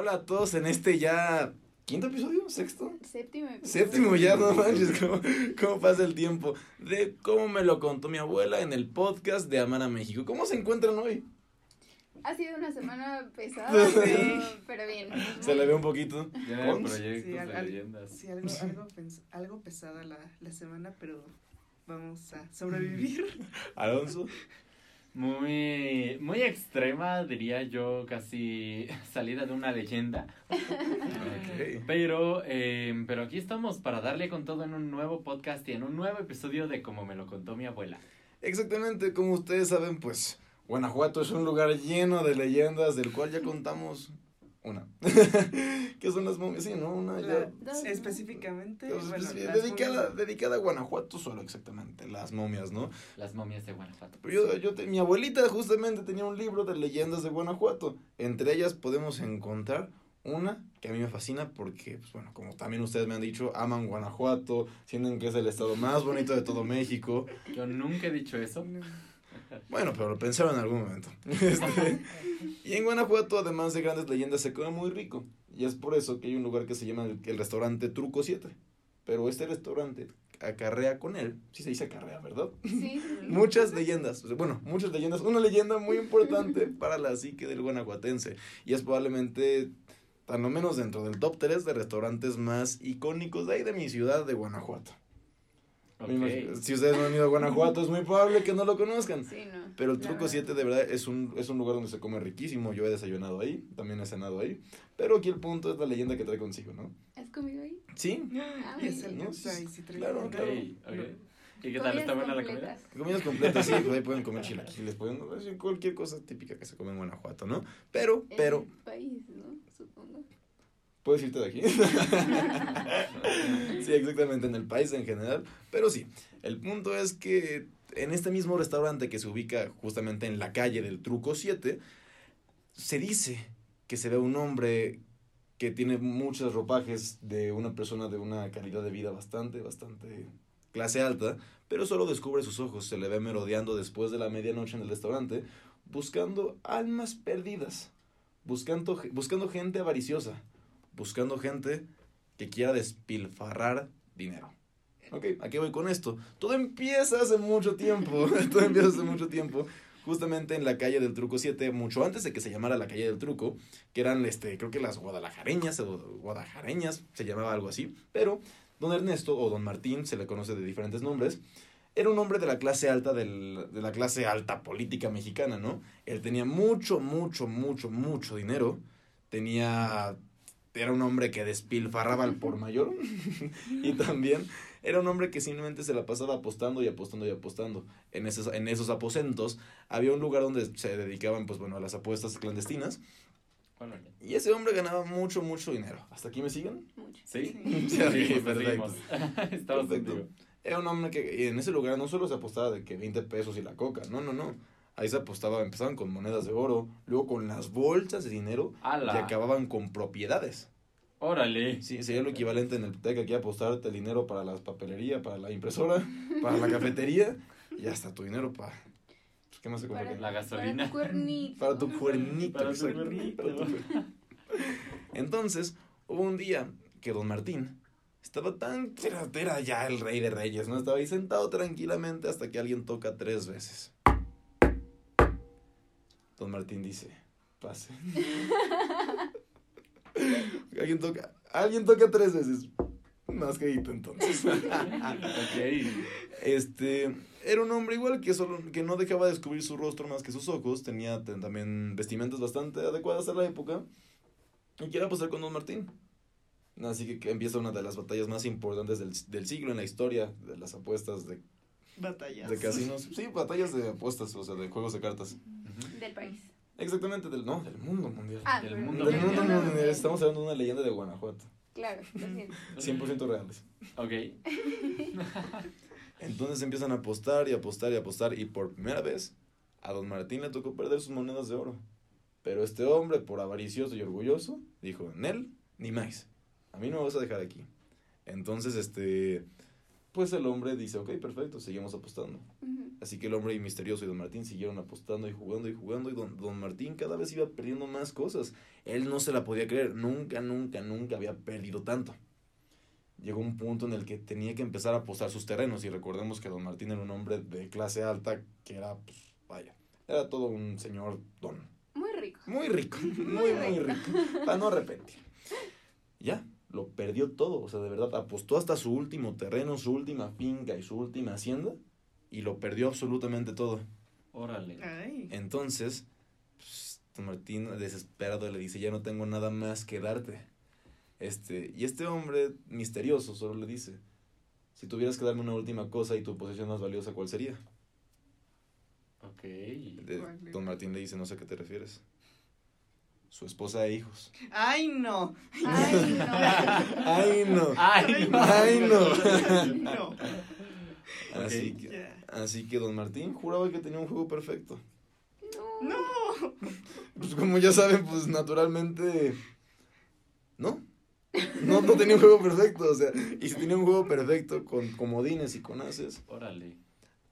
Hola a todos en este ya quinto episodio, sexto. Séptimo. Séptimo ya, no manches, ¿cómo, cómo pasa el tiempo. De cómo me lo contó mi abuela en el podcast de Amar a México. ¿Cómo se encuentran hoy? Ha sido una semana pesada, pero, pero bien. Se le ve un poquito. Ya Cons. proyectos Sí, al- de leyendas. Sí, algo, algo, pens- algo pesada la, la semana, pero vamos a sobrevivir. Alonso. Muy, muy extrema, diría yo, casi salida de una leyenda. Pero, eh, pero aquí estamos para darle con todo en un nuevo podcast y en un nuevo episodio de Como me lo contó mi abuela. Exactamente, como ustedes saben, pues Guanajuato es un lugar lleno de leyendas, del cual ya contamos una. que son las momias, sí, ¿no? Una ya. Específicamente, Pues, bueno, dedicada, momias- dedicada a Guanajuato solo, exactamente, las momias, ¿no? Las momias de Guanajuato. Pero yo, yo te- mi abuelita justamente tenía un libro de leyendas de Guanajuato. Entre ellas podemos encontrar una que a mí me fascina porque, pues bueno, como también ustedes me han dicho, aman Guanajuato, sienten que es el estado más bonito de todo México. Yo nunca he dicho eso. Bueno, pero lo pensaron en algún momento. Este, y en Guanajuato, además de grandes leyendas, se come muy rico. Y es por eso que hay un lugar que se llama el, el restaurante Truco 7. Pero este restaurante acarrea con él, sí se dice acarrea, ¿verdad? Sí. Muchas leyendas, bueno, muchas leyendas. Una leyenda muy importante para la psique del guanajuatense. Y es probablemente, tan lo menos dentro del top 3 de restaurantes más icónicos de ahí de mi ciudad de Guanajuato. Me imagino- Ok. Si ustedes no han ido a Guanajuato, es muy probable que no lo conozcan. Sí, no. Pero el Truco verdad. 7 de verdad es un, es un lugar donde se come riquísimo. Yo he desayunado ahí, también he cenado ahí. Pero aquí el punto es la leyenda que trae consigo, ¿no? ¿Has comido ahí? Sí, Ah, Y es el ¿no? ahí sí Claro, claro. ok. ¿Y qué tal? ¿Está buena la comida? comidas completas, sí, pues ahí pueden comer chilaquiles, pueden hacer cualquier cosa típica que se come en Guanajuato, ¿no? Pero, pero, el país. Puedes irte de aquí. sí, exactamente, en el país en general. Pero sí, el punto es que en este mismo restaurante que se ubica justamente en la calle del Truco 7, se dice que se ve un hombre que tiene muchos ropajes de una persona de una calidad de vida bastante, bastante clase alta, pero solo descubre sus ojos, se le ve merodeando después de la medianoche en el restaurante, buscando almas perdidas, buscando, buscando gente avariciosa, buscando gente que quiera despilfarrar dinero. Ok, aquí voy con esto. Todo empieza hace mucho tiempo, todo empieza hace mucho tiempo, justamente en la calle del Truco 7, mucho antes de que se llamara la calle del Truco, que eran, este, creo que las guadalajareñas o guadajareñas, se llamaba algo así, pero don Ernesto o don Martín, se le conoce de diferentes nombres, era un hombre de la clase alta, del- de la clase alta política mexicana, ¿no? Él tenía mucho, mucho, mucho, mucho dinero, tenía, era un hombre que despilfarraba al por mayor, y también era un hombre que simplemente se la pasaba apostando y apostando y apostando. En esos, en esos aposentos había un lugar donde se dedicaban, pues bueno, a las apuestas clandestinas, Órale. y ese hombre ganaba mucho, mucho dinero. ¿Hasta aquí me siguen? Mucho. ¿Sí? Sí. Sí, pues, perfecto. Perfecto. Era un hombre que y en ese lugar no solo se apostaba de que 20 pesos y la coca, no, no, no. Ahí se apostaba, empezaban con monedas de oro, luego con las bolsas de dinero ¡Hala! y acababan con propiedades. Órale. Sí, sería lo equivalente en el TEC aquí apostarte el dinero para la papelería, para la impresora, para la cafetería y hasta tu dinero para... pues, ¿Qué más se compra Para? La gasolina. Para tu cuernito. Para tu cuernito. Para tu cuernito. para tu cuernito. Entonces, hubo un día que don Martín estaba tan... Era ya el rey de reyes, ¿no? Estaba ahí sentado tranquilamente hasta que alguien toca tres veces. Don Martín dice, pase. alguien toca... Alguien toca tres veces. Más que entonces. ok. Este, era un hombre igual que solo que no dejaba de descubrir su rostro más que sus ojos, tenía te- también vestimentas bastante adecuadas a la época y quiere pasar con Don Martín. Así que, que empieza una de las batallas más importantes del, del siglo en la historia de las apuestas de, Batallas. de casinos. Sí, batallas de apuestas, o sea, de juegos de cartas. Del país. Exactamente, del, no, del mundo mundial. Ah, Del mundo del del mundo mundo mundial. mundial. Estamos hablando de una leyenda de Guanajuato. Claro, lo siento. 100% reales. Ok. Entonces empiezan a apostar y apostar y apostar y por primera vez a don Martín le tocó perder sus monedas de oro. Pero este hombre, por avaricioso y orgulloso, dijo, Nel, ni más. A mí no me vas a dejar aquí. Entonces, este, Pues el hombre dice, ok, perfecto, seguimos apostando. Así que el hombre y misterioso y don Martín siguieron apostando y jugando y jugando y don, don Martín cada vez iba perdiendo más cosas. Él no se la podía creer, nunca, nunca, nunca había perdido tanto. Llegó un punto en el que tenía que empezar a apostar sus terrenos y recordemos que don Martín era un hombre de clase alta que era, pues, vaya, era todo un señor don. Muy rico. Muy rico, muy, muy rico, para no arrepentir. Ya, lo perdió todo, o sea, de verdad, apostó hasta su último terreno, su última finca y su última hacienda y lo perdió absolutamente todo. Órale. Ay. Entonces, pues, don Martín, desesperado, le dice, ya no tengo nada más que darte. Este, y este hombre misterioso solo le dice, si tuvieras que darme una última cosa y tu posesión más valiosa, ¿cuál sería? Ok. De- don Martín le dice, no sé a qué te refieres. Su esposa e hijos. Ay, no. Ay, no. ¡Ay, no! Ay, no. Ay, no. Ay, no. Así, que, así que don Martín juraba que tenía un juego perfecto. No. No. Pues como ya saben, pues naturalmente... ¿No? No, no tenía un juego perfecto, o sea, y si tenía un juego perfecto con comodines y con haces, Órale.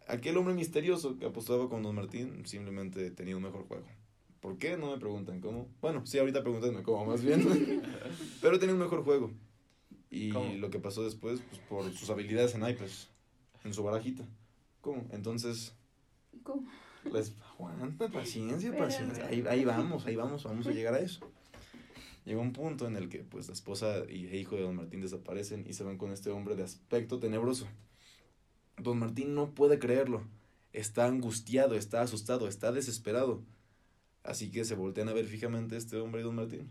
aquel hombre misterioso que apostaba con Don Martín simplemente tenía un mejor juego. ¿Por qué? No me preguntan cómo. Bueno, sí, ahorita pregúntenme cómo, más bien. Pero tenía un mejor juego. Y ¿Cómo? lo que pasó después, pues por sus habilidades en naipes, en su barajita. ¿Cómo? Entonces, ¿Cómo? les aguanta, paciencia, paciencia. Ahí, ahí vamos, ahí vamos, vamos a llegar a eso. Llegó un punto en el que pues la esposa y e hijo de don Martín desaparecen y se van con este hombre de aspecto tenebroso. Don Martín no puede creerlo. Está angustiado, está asustado, está desesperado. Así que se voltean a ver fijamente a este hombre y don Martín.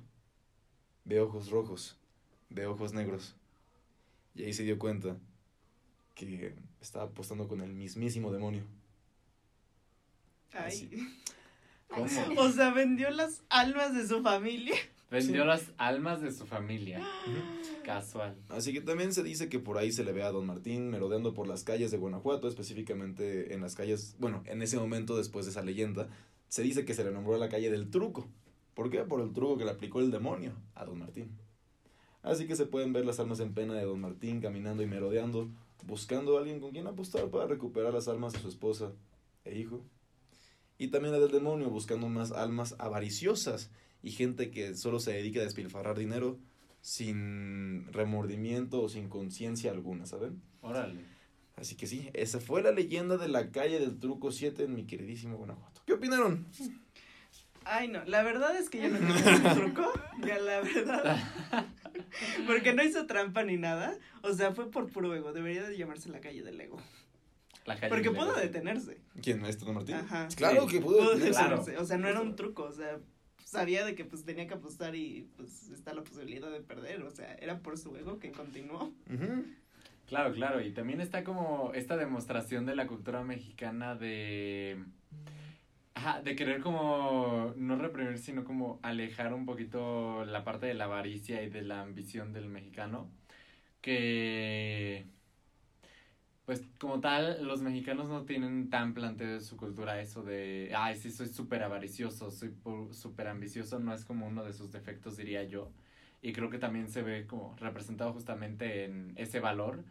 Ve ojos rojos, ve ojos negros. Y ahí se dio cuenta que estaba apostando con el mismísimo demonio. Ay. ¿Cómo? O sea, vendió las almas de su familia. Vendió las almas de su familia. Casual. Así que también se dice que por ahí se le ve a Don Martín merodeando por las calles de Guanajuato, específicamente en las calles, bueno, en ese momento después de esa leyenda, se dice que se le nombró la calle del truco. ¿Por qué? Por el truco que le aplicó el demonio a Don Martín. Así que se pueden ver las almas en pena de Don Martín caminando y merodeando, buscando a alguien con quien apostar para recuperar las almas de su esposa e hijo. Y también la del demonio, buscando más almas avariciosas y gente que solo se dedica a despilfarrar dinero sin remordimiento o sin conciencia alguna, ¿saben? Órale. Así que sí, esa fue la leyenda de la calle del Truco 7 en mi queridísimo Guanajuato. ¿Qué opinaron? Ay, no. La verdad es que yo no en el truco. Ya, la verdad. Porque no hizo trampa ni nada. O sea, fue por puro ego. Debería de llamarse la calle del ego. La calle Porque pudo detenerse. ¿Quién? ¿Este Don Martín? Ajá. Claro Sí. que pudo. Pudo detenerse. Claro. O sea, no era un truco. O sea, sabía de que pues tenía que apostar y pues está la posibilidad de perder. O sea, era por su ego que continuó. Ujú. Claro, claro. Y también está como esta demostración de la cultura mexicana de. Ajá, de querer como no reprimir, sino como alejar un poquito la parte de la avaricia y de la ambición del mexicano. Que. Pues como tal, los mexicanos no tienen tan planteado en su cultura eso de, ay, sí, soy súper avaricioso, soy súper ambicioso, no es como uno de sus defectos, diría yo. Y creo que también se ve como representado justamente en ese valor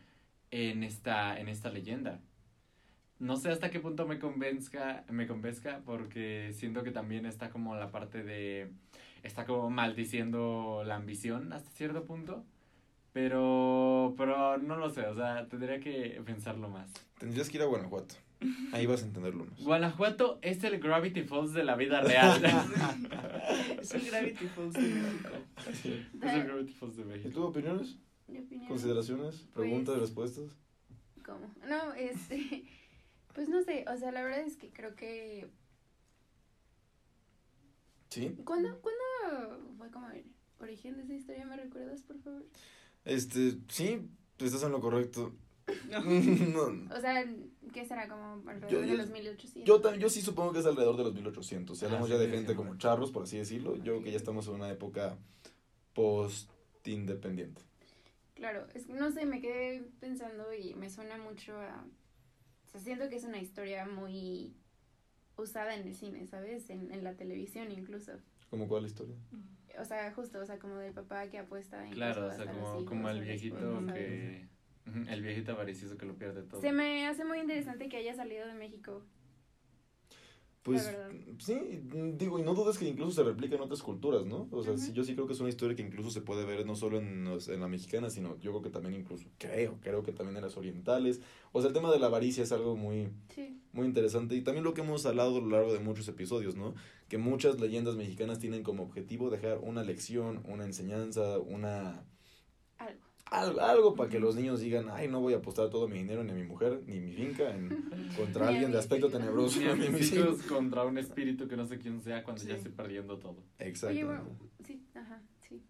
en esta, en esta leyenda. No sé hasta qué punto me convenzca, me convenzca, porque siento que también está como la parte de, está como maldiciendo la ambición hasta cierto punto, pero, pero no lo sé, o sea, tendría que pensarlo más. Tendrías que ir a Guanajuato. Ahí vas a entenderlo más. Guanajuato es el Gravity Falls de la vida real. Es el Gravity Falls de México. es el Gravity Falls de ¿Y México. tú opiniones? Mi opinión. ¿Consideraciones? ¿Preguntas? ¿Respuestas? ¿Cómo? No, este. Pues no sé, o sea, la verdad es que creo que. Sí. ¿Cuándo, ¿cuándo fue como el origen de esa historia? ¿Me recuerdas, por favor? Este, sí, estás en lo correcto. No. No, O sea, ¿qué será? Como alrededor Yo- de yo- los 1800. Yo, yo sí supongo que es alrededor de los 1800. Si Ah, hablamos sí, ya de sí, gente sí. como charros, por así decirlo, yo creo que ya estamos en una época post-independiente. Claro, es que no sé, me quedé pensando y me suena mucho a... O sea, siento que es una historia muy usada en el cine, ¿sabes? En, en la televisión incluso. ¿Cómo cuál historia? O sea, justo, o sea, como del papá que apuesta incluso Claro, o sea, como, hijos como el viejito que... El viejito avaricioso que lo pierde todo. Se me hace muy interesante que haya salido de México. Pues sí, digo, y no dudes que incluso se replica en otras culturas, ¿no? O sea, sí, yo sí creo que es una historia que incluso se puede ver no solo en, en la mexicana, sino yo creo que también incluso, creo, creo que también en las orientales. O sea, el tema de la avaricia es algo muy, Sí. muy interesante y también lo que hemos hablado a lo largo de muchos episodios, ¿no? Que muchas leyendas mexicanas tienen como objetivo dejar una lección, una enseñanza, una... Algo. Algo, para que los niños digan, ay, no voy a apostar todo mi dinero, ni a mi mujer, ni mi finca, en, contra alguien de aspecto tenebroso, Ni a mis mis hijos contra un espíritu que no sé quién sea cuando ya estoy perdiendo todo. Exacto. Oye, bueno, sí, ajá, sí.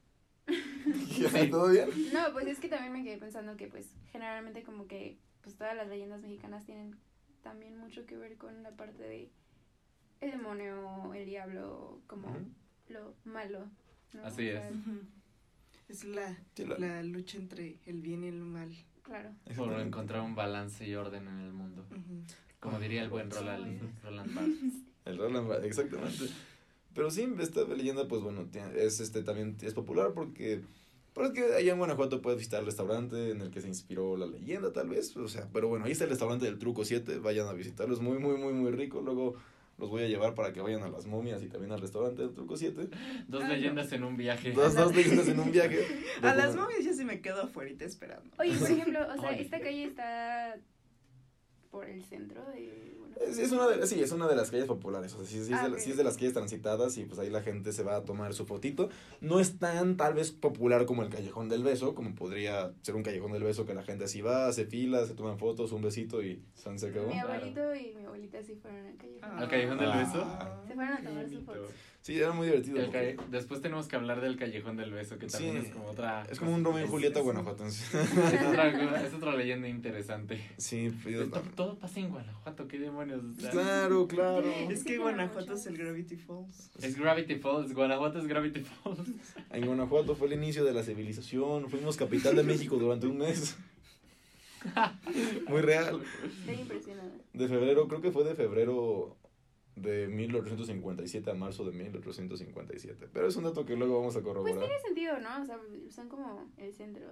¿Ya? ¿Todo bien? No, pues es que también me quedé pensando que pues generalmente como que pues todas las leyendas mexicanas tienen también mucho que ver con la parte de el demonio, el diablo, como lo malo. ¿no? Así O sea, es. Es la, Sí, la- la lucha entre el bien y el mal. Claro. Por encontrar un balance y orden en el mundo. Como diría el buen Roland, Roland Barthes. El Roland Bar- exactamente. Pero sí, esta leyenda, pues bueno, tiene- es este también es popular porque. Pero es que allá en Guanajuato puedes visitar el restaurante en el que se inspiró la leyenda, tal vez. O sea, pero bueno, ahí está el restaurante del Truco 7. Vayan a visitarlo, es muy, muy, muy, muy rico. Luego los voy a llevar para que vayan a las momias y también al restaurante del Truco 7. Dos Ah, no. leyendas en un viaje. Dos, dos leyendas en un viaje. A las momias ya se me quedo afuera esperando. Oye, por ejemplo, o sea, Oye. esta calle está por el centro de Guanajuato. Es, es una de, sí, es una de las calles populares, o sea, sí, sí es Ah, de, sí es de las calles transitadas y pues ahí la gente se va a tomar su fotito. No es tan tal vez popular como el Callejón del Beso, como podría ser un Callejón del Beso que la gente así va, hace filas, se toman fotos, un besito y San se acabó. Mi Claro. abuelito y mi abuelita sí fueron al callejón. ¿Al Callejón del Ah. Beso? Se fueron a tomar su bonito. foto. Sí, era muy divertido. El porque calle- Después tenemos que hablar del Callejón del Beso, que también Sí, es como otra... es como un Romeo y Julieta es- guanajuatense. Es otra, es otra leyenda interesante. Sí, pues, Todo, pasa en Guanajuato, qué demonios. o sea, claro, claro. Es que Guanajuato es el Gravity Falls. Es Gravity Falls, Guanajuato es Gravity Falls. En Guanajuato fue el inicio de la civilización, fuimos capital de México durante un mes. Muy real. Estoy impresionada. De febrero, creo que fue de febrero de 1857 a marzo de 1857. Pero es un dato que luego vamos a Pues corroborar. tiene sentido, ¿no? O sea, son como el centro.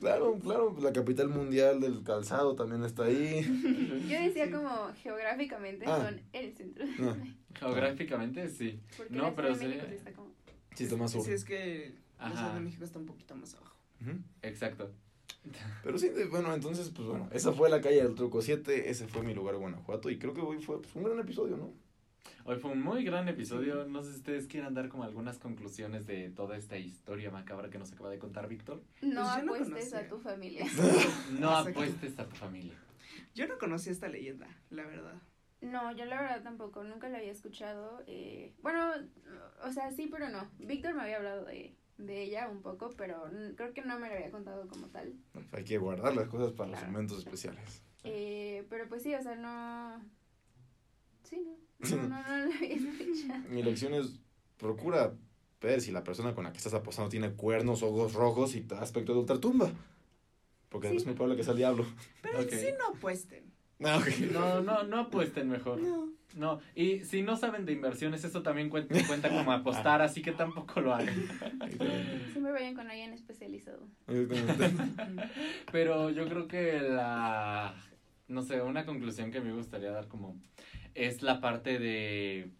Claro, claro, la capital mundial del calzado también está ahí. Yo decía como geográficamente Ah. son el centro. Ah. Geográficamente, sí. Porque No, pero de sí. México sí está como... Sí, está más sur. Sí, es que la Ciudad Ajá. de México está un poquito más abajo. Exacto. Pero sí, de- bueno, entonces, pues bueno, esa fue la calle del Truco 7, ese fue mi lugar Guanajuato y creo que hoy fue pues, un gran episodio, ¿no? Hoy fue un muy gran episodio. No sé si ustedes quieran dar como algunas conclusiones de toda esta historia macabra que nos acaba de contar Víctor. No Pues no apuestes a tu familia. No apuestes a tu familia. Yo no conocía esta leyenda, la verdad. No, yo la verdad tampoco, nunca la había escuchado. eh, bueno, o sea, sí, pero no. Víctor me había hablado de, de ella un poco, pero creo que no me lo había contado como tal. Hay que guardar las cosas para los momentos especiales. Eh, pero pues sí, o sea, no... Sí, no. No, no, no la había escuchado. Mi lección es, procura ver si la persona con la que estás apostando tiene cuernos, ojos rojos y aspecto de ultratumba. Porque Sí. es muy probable que sea el diablo. Pero Ok. sí no apuesten. Ah. No, no, no apuesten mejor. No. No, y si no saben de inversiones, eso también cuenta, cuenta como apostar, así que tampoco lo hagan. Siempre vayan con alguien especializado. Exactamente. Pero yo creo que la, no sé, una conclusión que me gustaría dar como es la parte de,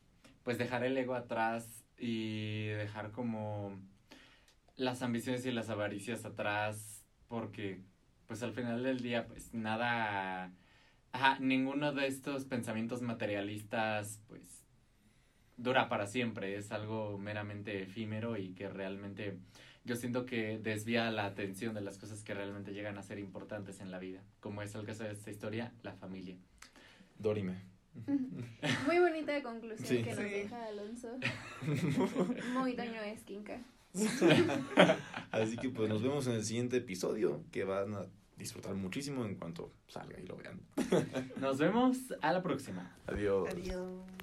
pues dejar el ego atrás y dejar como las ambiciones y las avaricias atrás, porque pues al final del día pues nada, ninguno de estos pensamientos materialistas pues dura para siempre, es algo meramente efímero y que realmente yo siento que desvía la atención de las cosas que realmente llegan a ser importantes en la vida, como es el caso de esta historia, la familia. Dorime. Muy bonita conclusión Sí. que nos Sí. deja Alonso. Muy Toño Esquinca. Así que pues nos vemos en el siguiente episodio que van a disfrutar muchísimo en cuanto salga y lo vean. Nos vemos a la próxima. Adiós. Adiós.